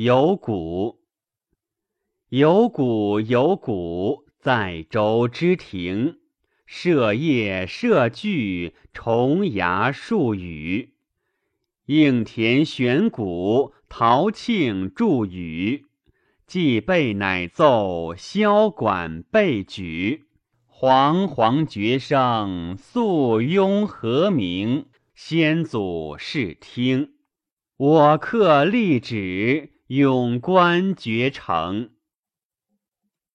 有谷，有谷有谷，在周之庭。射叶射炬，重牙数羽。应田悬鼓，陶磬祝雨。既备乃奏，箫管备举。煌煌绝声，肃雍和鸣。先祖视听，我客立止，永观绝成。